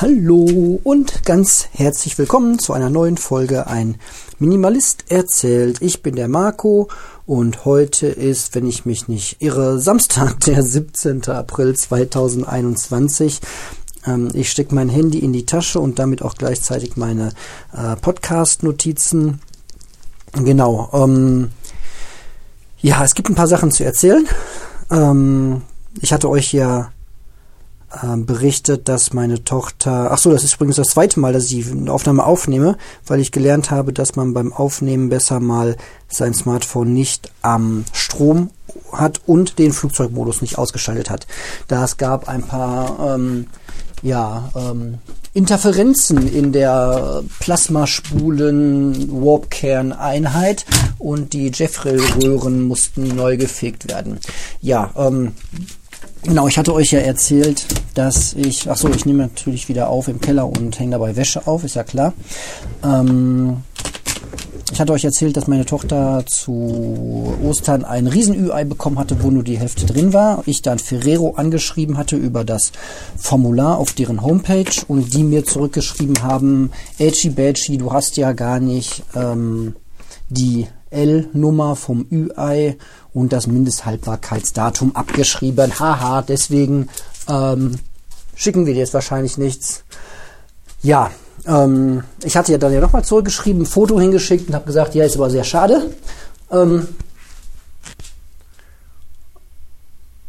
Hallo und ganz herzlich willkommen zu einer neuen Folge Ein Minimalist erzählt. Ich bin der Marco und heute ist, wenn ich mich nicht irre, Samstag, der 17. April 2021. Ähm, ich stecke mein Handy in die Tasche und damit auch gleichzeitig meine äh, Podcast-Notizen. Genau. Ähm, ja, es gibt ein paar Sachen zu erzählen. Ähm, ich hatte euch ja berichtet, dass meine Tochter, ach so, das ist übrigens das zweite Mal, dass ich eine Aufnahme aufnehme, weil ich gelernt habe, dass man beim Aufnehmen besser mal sein Smartphone nicht am Strom hat und den Flugzeugmodus nicht ausgeschaltet hat. Da es gab ein paar ähm, ja, ähm, Interferenzen in der Plasmaspulen Warpkern-Einheit und die Jeffrey-Röhren mussten neu gefegt werden. Ja, ähm, Genau, ich hatte euch ja erzählt, dass ich, ach so, ich nehme natürlich wieder auf im Keller und hänge dabei Wäsche auf, ist ja klar. Ähm, ich hatte euch erzählt, dass meine Tochter zu Ostern ein Riesen-Ü-Ei bekommen hatte, wo nur die Hälfte drin war. Ich dann Ferrero angeschrieben hatte über das Formular auf deren Homepage und die mir zurückgeschrieben haben, Edgy Badgy, du hast ja gar nicht ähm, die L-Nummer vom Ü-Ei und das Mindesthaltbarkeitsdatum abgeschrieben. Haha, deswegen ähm, schicken wir dir jetzt wahrscheinlich nichts. Ja, ähm, ich hatte ja dann ja nochmal zurückgeschrieben, ein Foto hingeschickt und habe gesagt, ja, ist aber sehr schade. Ähm,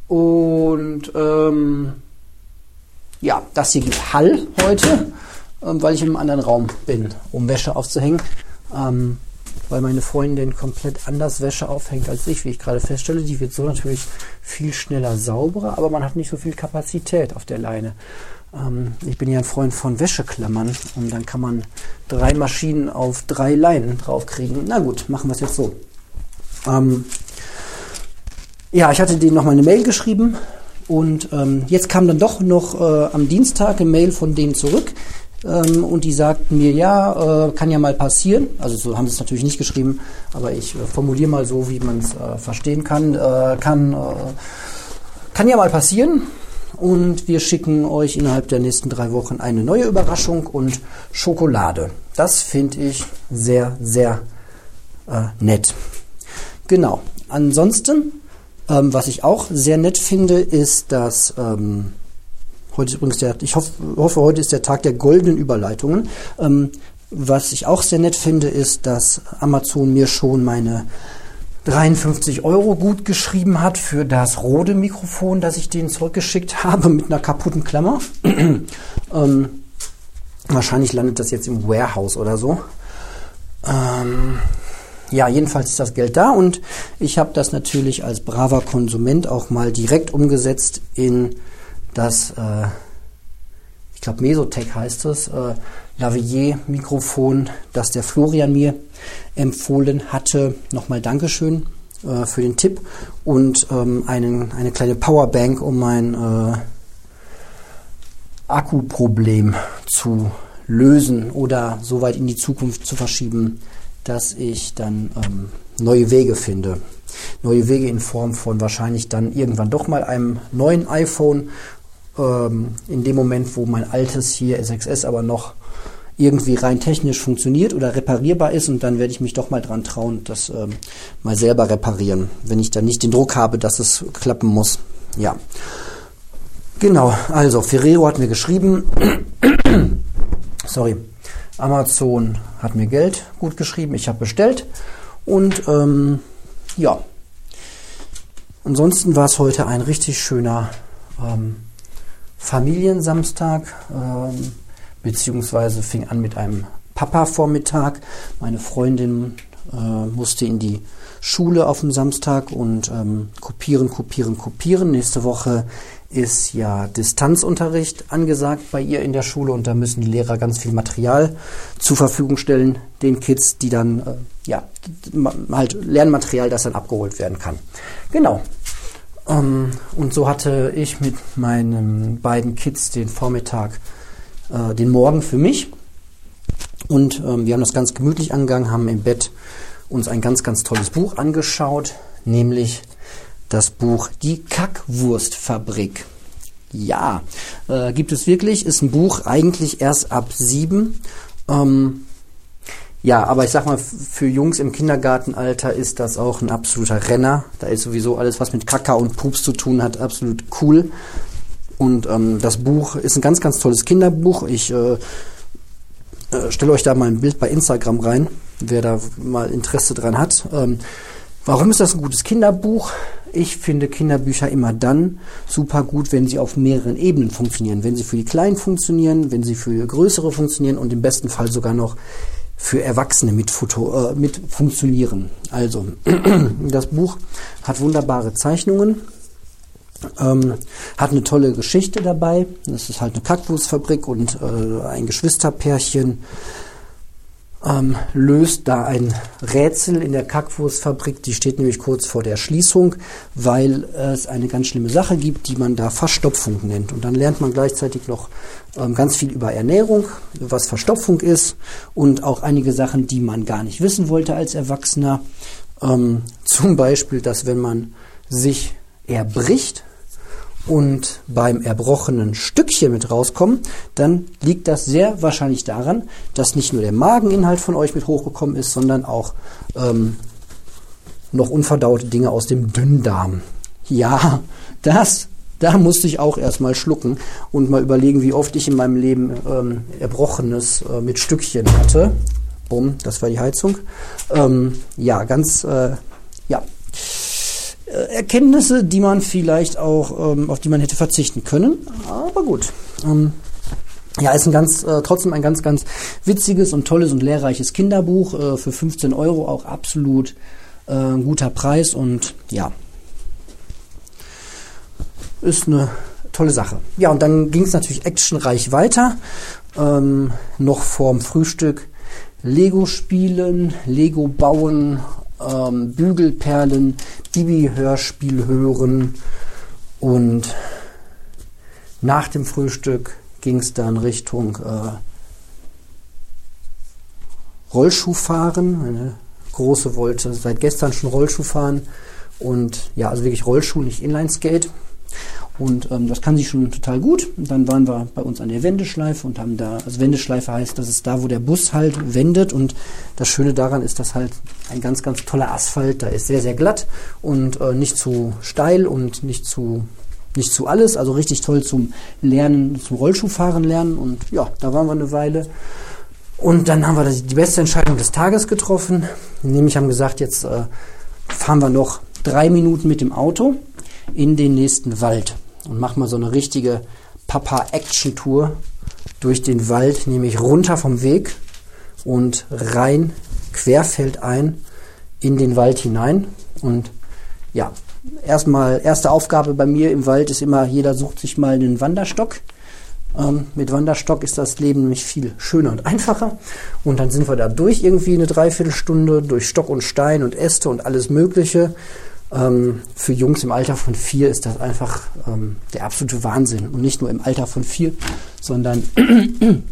und ähm, ja, das hier gibt Hall heute, ähm, weil ich im anderen Raum bin, um Wäsche aufzuhängen. Ähm, weil meine Freundin komplett anders Wäsche aufhängt als ich, wie ich gerade feststelle. Die wird so natürlich viel schneller sauberer, aber man hat nicht so viel Kapazität auf der Leine. Ähm, ich bin ja ein Freund von Wäscheklammern und dann kann man drei Maschinen auf drei Leinen draufkriegen. Na gut, machen wir es jetzt so. Ähm, ja, ich hatte denen noch mal eine Mail geschrieben und ähm, jetzt kam dann doch noch äh, am Dienstag eine Mail von denen zurück. Ähm, und die sagten mir, ja, äh, kann ja mal passieren. Also so haben sie es natürlich nicht geschrieben, aber ich äh, formuliere mal so, wie man es äh, verstehen kann. Äh, kann, äh, kann ja mal passieren. Und wir schicken euch innerhalb der nächsten drei Wochen eine neue Überraschung und Schokolade. Das finde ich sehr, sehr äh, nett. Genau. Ansonsten, ähm, was ich auch sehr nett finde, ist, dass ähm, Heute ist übrigens der, ich hoffe, hoffe, heute ist der Tag der goldenen Überleitungen. Ähm, was ich auch sehr nett finde, ist, dass Amazon mir schon meine 53 Euro gut geschrieben hat für das Rode Mikrofon, das ich denen zurückgeschickt habe mit einer kaputten Klammer. ähm, wahrscheinlich landet das jetzt im Warehouse oder so. Ähm, ja, jedenfalls ist das Geld da und ich habe das natürlich als braver Konsument auch mal direkt umgesetzt in das, äh, ich glaube Mesotech heißt es, äh, Lavalier-Mikrofon, das der Florian mir empfohlen hatte. Nochmal Dankeschön äh, für den Tipp und ähm, einen, eine kleine Powerbank, um mein äh, Akkuproblem zu lösen oder so weit in die Zukunft zu verschieben, dass ich dann ähm, neue Wege finde. Neue Wege in Form von wahrscheinlich dann irgendwann doch mal einem neuen iPhone ähm, in dem Moment, wo mein altes hier S6S aber noch irgendwie rein technisch funktioniert oder reparierbar ist und dann werde ich mich doch mal dran trauen, das ähm, mal selber reparieren, wenn ich dann nicht den Druck habe, dass es klappen muss. Ja. Genau, also Ferrero hat mir geschrieben, sorry, Amazon hat mir Geld gut geschrieben, ich habe bestellt und ähm, ja, ansonsten war es heute ein richtig schöner ähm, Familiensamstag, ähm, beziehungsweise fing an mit einem Papa-Vormittag. Meine Freundin äh, musste in die Schule auf dem Samstag und ähm, kopieren, kopieren, kopieren. Nächste Woche ist ja Distanzunterricht angesagt bei ihr in der Schule und da müssen die Lehrer ganz viel Material zur Verfügung stellen, den Kids, die dann, äh, ja, halt Lernmaterial, das dann abgeholt werden kann. Genau, ähm, und so hatte ich mit meinen beiden Kids den Vormittag, äh, den Morgen für mich. Und ähm, wir haben das ganz gemütlich angegangen, haben im Bett uns ein ganz, ganz tolles Buch angeschaut, nämlich das Buch Die Kackwurstfabrik. Ja, äh, gibt es wirklich. Ist ein Buch eigentlich erst ab sieben. Ähm, ja, aber ich sag mal, für Jungs im Kindergartenalter ist das auch ein absoluter Renner. Da ist sowieso alles, was mit Kaka und Pups zu tun hat, absolut cool. Und ähm, das Buch ist ein ganz, ganz tolles Kinderbuch. Ich äh, äh, stelle euch da mal ein Bild bei Instagram rein, wer da mal Interesse dran hat. Ähm, warum ist das ein gutes Kinderbuch? Ich finde Kinderbücher immer dann super gut, wenn sie auf mehreren Ebenen funktionieren. Wenn sie für die Kleinen funktionieren, wenn sie für größere funktionieren und im besten Fall sogar noch für Erwachsene mit, Foto, äh, mit funktionieren. Also, das Buch hat wunderbare Zeichnungen, ähm, hat eine tolle Geschichte dabei. Das ist halt eine Kaktusfabrik und äh, ein Geschwisterpärchen ähm, löst da ein Rätsel in der Kackwurstfabrik. Die steht nämlich kurz vor der Schließung, weil es eine ganz schlimme Sache gibt, die man da Verstopfung nennt. Und dann lernt man gleichzeitig noch ähm, ganz viel über Ernährung, was Verstopfung ist und auch einige Sachen, die man gar nicht wissen wollte als Erwachsener. Ähm, zum Beispiel, dass wenn man sich erbricht, und beim erbrochenen Stückchen mit rauskommen, dann liegt das sehr wahrscheinlich daran, dass nicht nur der Mageninhalt von euch mit hochgekommen ist, sondern auch ähm, noch unverdaute Dinge aus dem Dünndarm. Ja, das, da musste ich auch erstmal schlucken und mal überlegen, wie oft ich in meinem Leben ähm, Erbrochenes äh, mit Stückchen hatte. Bumm, das war die Heizung. Ähm, ja, ganz, äh, ja, Erkenntnisse, die man vielleicht auch, ähm, auf die man hätte verzichten können. Aber gut. Ähm, ja, ist ein ganz, äh, trotzdem ein ganz, ganz witziges und tolles und lehrreiches Kinderbuch. Äh, für 15 Euro auch absolut äh, ein guter Preis und ja, ist eine tolle Sache. Ja, und dann ging es natürlich actionreich weiter. Ähm, noch vorm Frühstück Lego spielen, Lego bauen, ähm, Bügelperlen, Bibi-Hörspiel hören und nach dem Frühstück ging es dann Richtung äh, Rollschuhfahren. Meine Große wollte seit gestern schon Rollschuh fahren und ja, also wirklich Rollschuh, nicht Inlineskate. Und ähm, das kann sie schon total gut. Und dann waren wir bei uns an der Wendeschleife und haben da, also Wendeschleife heißt, das ist da, wo der Bus halt wendet. Und das Schöne daran ist, dass halt ein ganz, ganz toller Asphalt, da ist sehr, sehr glatt und äh, nicht zu steil und nicht zu, nicht zu alles. Also richtig toll zum Lernen, zum Rollschuhfahren lernen. Und ja, da waren wir eine Weile. Und dann haben wir die beste Entscheidung des Tages getroffen. Nämlich haben gesagt, jetzt äh, fahren wir noch drei Minuten mit dem Auto in den nächsten Wald und mache mal so eine richtige Papa-Action-Tour durch den Wald, nämlich runter vom Weg und rein querfeldein in den Wald hinein. Und ja, erstmal, erste Aufgabe bei mir im Wald ist immer, jeder sucht sich mal einen Wanderstock. Ähm, mit Wanderstock ist das Leben nämlich viel schöner und einfacher. Und dann sind wir da durch irgendwie eine Dreiviertelstunde, durch Stock und Stein und Äste und alles Mögliche. Ähm, für Jungs im Alter von vier ist das einfach ähm, der absolute Wahnsinn. Und nicht nur im Alter von vier, sondern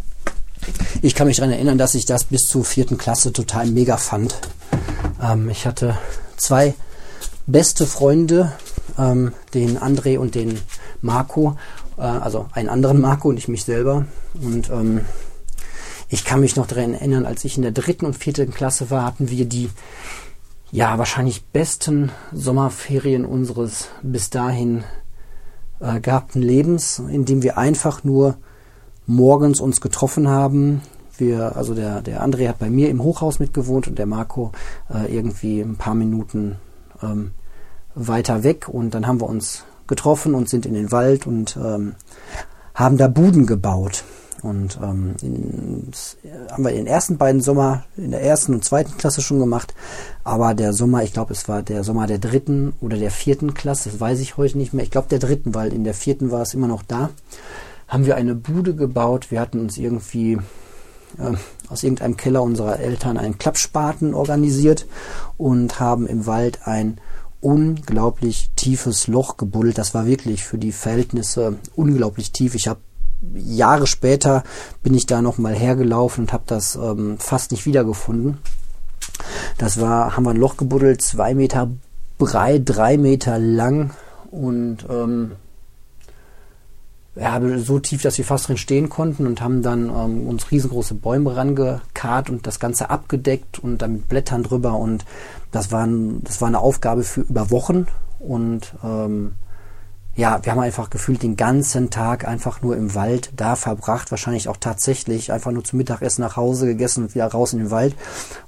ich kann mich daran erinnern, dass ich das bis zur vierten Klasse total mega fand. Ähm, ich hatte zwei beste Freunde, ähm, den André und den Marco, äh, also einen anderen Marco und ich mich selber. Und ähm, ich kann mich noch daran erinnern, als ich in der dritten und vierten Klasse war, hatten wir die ja, wahrscheinlich besten Sommerferien unseres bis dahin äh, gehabten Lebens, indem wir einfach nur morgens uns getroffen haben. Wir, also der, der André hat bei mir im Hochhaus mitgewohnt und der Marco äh, irgendwie ein paar Minuten ähm, weiter weg und dann haben wir uns getroffen und sind in den Wald und ähm, haben da Buden gebaut. Und ähm, in, haben wir den ersten beiden Sommer in der ersten und zweiten Klasse schon gemacht. Aber der Sommer, ich glaube, es war der Sommer der dritten oder der vierten Klasse, das weiß ich heute nicht mehr. Ich glaube der dritten, weil in der vierten war es immer noch da. Haben wir eine Bude gebaut. Wir hatten uns irgendwie äh, aus irgendeinem Keller unserer Eltern einen Klappspaten organisiert und haben im Wald ein unglaublich tiefes Loch gebuddelt. Das war wirklich für die Verhältnisse unglaublich tief. Ich habe Jahre später bin ich da nochmal hergelaufen und habe das ähm, fast nicht wiedergefunden. Das war, haben wir ein Loch gebuddelt, zwei Meter breit, drei Meter lang und ähm, ja, so tief, dass wir fast drin stehen konnten und haben dann ähm, uns riesengroße Bäume rangekarrt und das Ganze abgedeckt und dann mit Blättern drüber und das war, das war eine Aufgabe für über Wochen und ähm, ja, wir haben einfach gefühlt den ganzen Tag einfach nur im Wald da verbracht, wahrscheinlich auch tatsächlich einfach nur zum Mittagessen nach Hause gegessen und wieder raus in den Wald.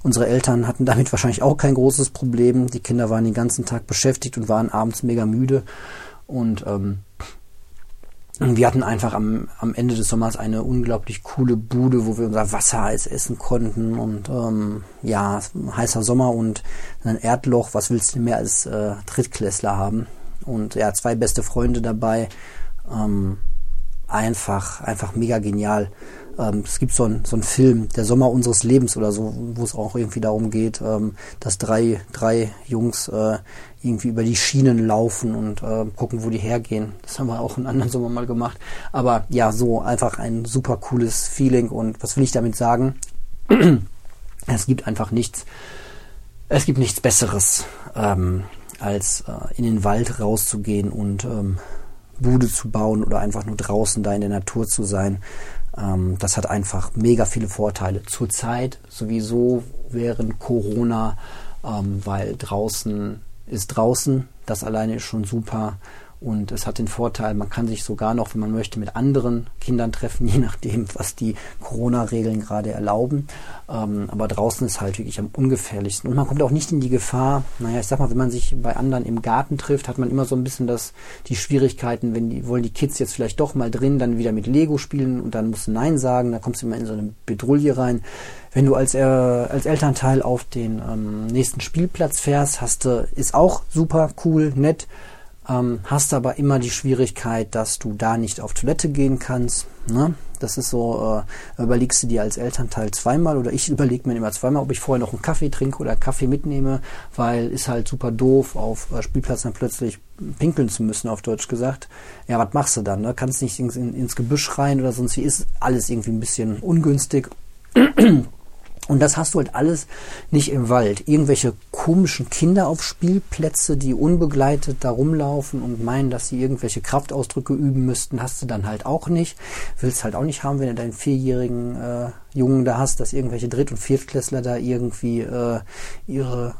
Unsere Eltern hatten damit wahrscheinlich auch kein großes Problem. Die Kinder waren den ganzen Tag beschäftigt und waren abends mega müde und ähm, wir hatten einfach am, am Ende des Sommers eine unglaublich coole Bude, wo wir unser Wassereis essen konnten und ähm, ja, heißer Sommer und ein Erdloch, was willst du mehr als äh, Drittklässler haben? Und ja, zwei beste Freunde dabei. Ähm, einfach, einfach mega genial. Ähm, es gibt so einen so einen Film, Der Sommer unseres Lebens oder so, wo es auch irgendwie darum geht, ähm, dass drei, drei Jungs äh, irgendwie über die Schienen laufen und äh, gucken, wo die hergehen. Das haben wir auch einen anderen Sommer mal gemacht. Aber ja, so einfach ein super cooles Feeling. Und was will ich damit sagen? es gibt einfach nichts, es gibt nichts Besseres, ähm, als äh, in den Wald rauszugehen und ähm, Bude zu bauen oder einfach nur draußen da in der Natur zu sein. Ähm, das hat einfach mega viele Vorteile. Zurzeit sowieso während Corona, ähm, weil draußen ist draußen. Das alleine ist schon super. Und es hat den Vorteil, man kann sich sogar noch, wenn man möchte, mit anderen Kindern treffen, je nachdem, was die Corona-Regeln gerade erlauben. Ähm, aber draußen ist halt wirklich am ungefährlichsten. Und man kommt auch nicht in die Gefahr, naja, ich sag mal, wenn man sich bei anderen im Garten trifft, hat man immer so ein bisschen das, die Schwierigkeiten, wenn die, wollen die Kids jetzt vielleicht doch mal drin, dann wieder mit Lego spielen und dann musst du Nein sagen, da kommst du immer in so eine Bedrulle rein. Wenn du als, äh, als Elternteil auf den ähm, nächsten Spielplatz fährst, hast du, ist auch super cool, nett ähm, hast aber immer die Schwierigkeit, dass du da nicht auf Toilette gehen kannst. Ne? Das ist so, äh, überlegst du dir als Elternteil zweimal oder ich überlege mir immer zweimal, ob ich vorher noch einen Kaffee trinke oder Kaffee mitnehme, weil ist halt super doof, auf äh, Spielplatz dann plötzlich pinkeln zu müssen, auf Deutsch gesagt. Ja, was machst du dann? Ne? Kannst nicht ins, in, ins Gebüsch rein oder sonst wie ist alles irgendwie ein bisschen ungünstig. Und das hast du halt alles nicht im Wald. Irgendwelche komischen Kinder auf Spielplätze, die unbegleitet da rumlaufen und meinen, dass sie irgendwelche Kraftausdrücke üben müssten, hast du dann halt auch nicht. Willst halt auch nicht haben, wenn du deinen vierjährigen äh, Jungen da hast, dass irgendwelche Dritt- und Viertklässler da irgendwie äh, ihre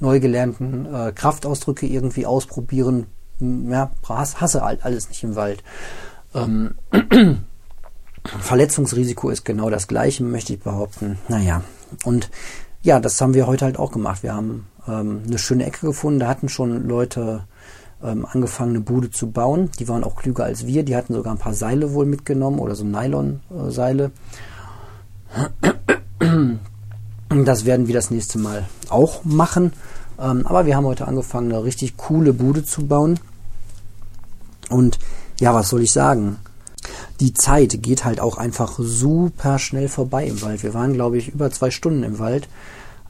neu gelernten äh, Kraftausdrücke irgendwie ausprobieren. Ja, hasse halt alles nicht im Wald. Ähm, Verletzungsrisiko ist genau das gleiche, möchte ich behaupten. Naja, und ja, das haben wir heute halt auch gemacht. Wir haben ähm, eine schöne Ecke gefunden. Da hatten schon Leute ähm, angefangen, eine Bude zu bauen. Die waren auch klüger als wir. Die hatten sogar ein paar Seile wohl mitgenommen oder so Nylon-Seile. Das werden wir das nächste Mal auch machen. Ähm, aber wir haben heute angefangen, eine richtig coole Bude zu bauen. Und ja, was soll ich sagen? Die Zeit geht halt auch einfach super schnell vorbei im Wald. Wir waren, glaube ich, über zwei Stunden im Wald.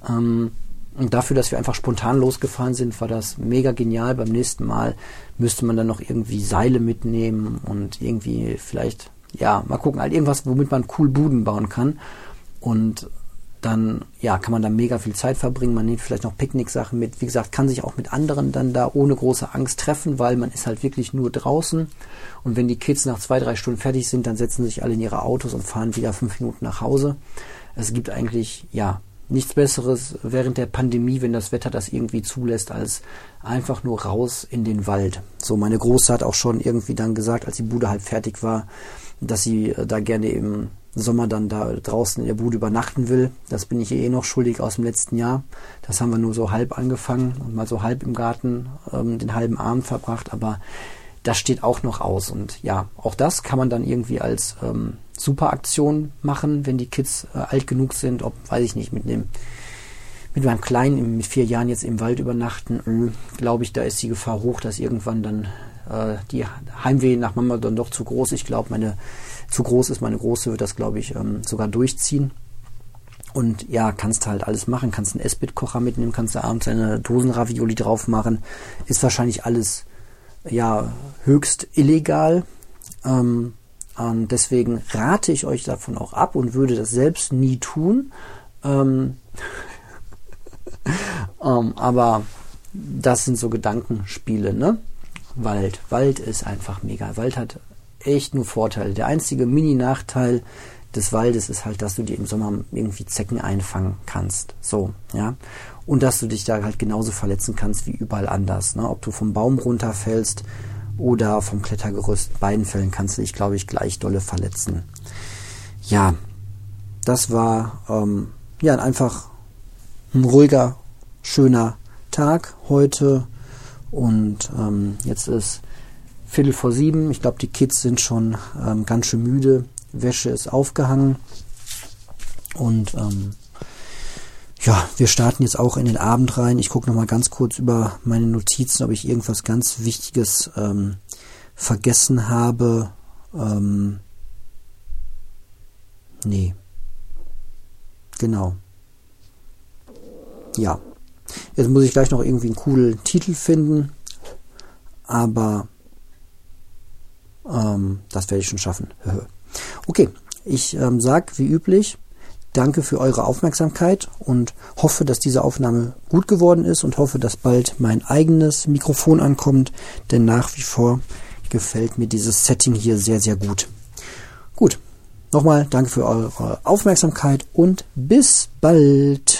Ähm, und dafür, dass wir einfach spontan losgefahren sind, war das mega genial. Beim nächsten Mal müsste man dann noch irgendwie Seile mitnehmen und irgendwie vielleicht, ja, mal gucken, halt irgendwas, womit man cool Buden bauen kann. Und dann ja, kann man da mega viel Zeit verbringen. Man nimmt vielleicht noch Picknicksachen mit. Wie gesagt, kann sich auch mit anderen dann da ohne große Angst treffen, weil man ist halt wirklich nur draußen. Und wenn die Kids nach zwei, drei Stunden fertig sind, dann setzen sich alle in ihre Autos und fahren wieder fünf Minuten nach Hause. Es gibt eigentlich, ja, nichts Besseres während der Pandemie, wenn das Wetter das irgendwie zulässt, als einfach nur raus in den Wald. So, meine Große hat auch schon irgendwie dann gesagt, als die Bude halt fertig war, dass sie äh, da gerne im Sommer dann da draußen in der Bude übernachten will. Das bin ich eh noch schuldig aus dem letzten Jahr. Das haben wir nur so halb angefangen und mal so halb im Garten ähm, den halben Abend verbracht, aber das steht auch noch aus. Und ja, auch das kann man dann irgendwie als ähm, Superaktion machen, wenn die Kids äh, alt genug sind, ob, weiß ich nicht, mit dem mit meinem Kleinen mit vier Jahren jetzt im Wald übernachten, äh, glaube ich, da ist die Gefahr hoch, dass irgendwann dann äh, die Heimweh nach Mama dann doch zu groß. Ich glaube, meine zu groß ist. Meine Große wird das, glaube ich, ähm, sogar durchziehen. Und ja, kannst halt alles machen, kannst einen Esbit-Kocher mitnehmen, kannst da abends eine Dosenravioli drauf machen. Ist wahrscheinlich alles ja höchst illegal. Ähm, und deswegen rate ich euch davon auch ab und würde das selbst nie tun. Ähm, ähm, aber das sind so Gedankenspiele, ne? Wald. Wald ist einfach mega. Wald hat echt nur Vorteile. Der einzige Mini-Nachteil des Waldes ist halt, dass du dir im Sommer irgendwie Zecken einfangen kannst. So, ja. Und dass du dich da halt genauso verletzen kannst wie überall anders. Ne? Ob du vom Baum runterfällst oder vom Klettergerüst, beiden Fällen kannst du dich, glaube ich, gleich dolle verletzen. Ja, das war ähm, ja einfach ein ruhiger, schöner Tag heute. Und ähm, jetzt ist Viertel vor sieben. Ich glaube, die Kids sind schon ähm, ganz schön müde. Wäsche ist aufgehangen. Und ähm, ja, wir starten jetzt auch in den Abend rein. Ich gucke nochmal ganz kurz über meine Notizen, ob ich irgendwas ganz Wichtiges ähm, vergessen habe. Ähm, nee. Genau. Ja. Jetzt muss ich gleich noch irgendwie einen coolen Titel finden. Aber ähm, das werde ich schon schaffen. okay, ich ähm, sage wie üblich, danke für eure Aufmerksamkeit und hoffe, dass diese Aufnahme gut geworden ist und hoffe, dass bald mein eigenes Mikrofon ankommt, denn nach wie vor gefällt mir dieses Setting hier sehr, sehr gut. Gut, nochmal danke für eure Aufmerksamkeit und bis bald.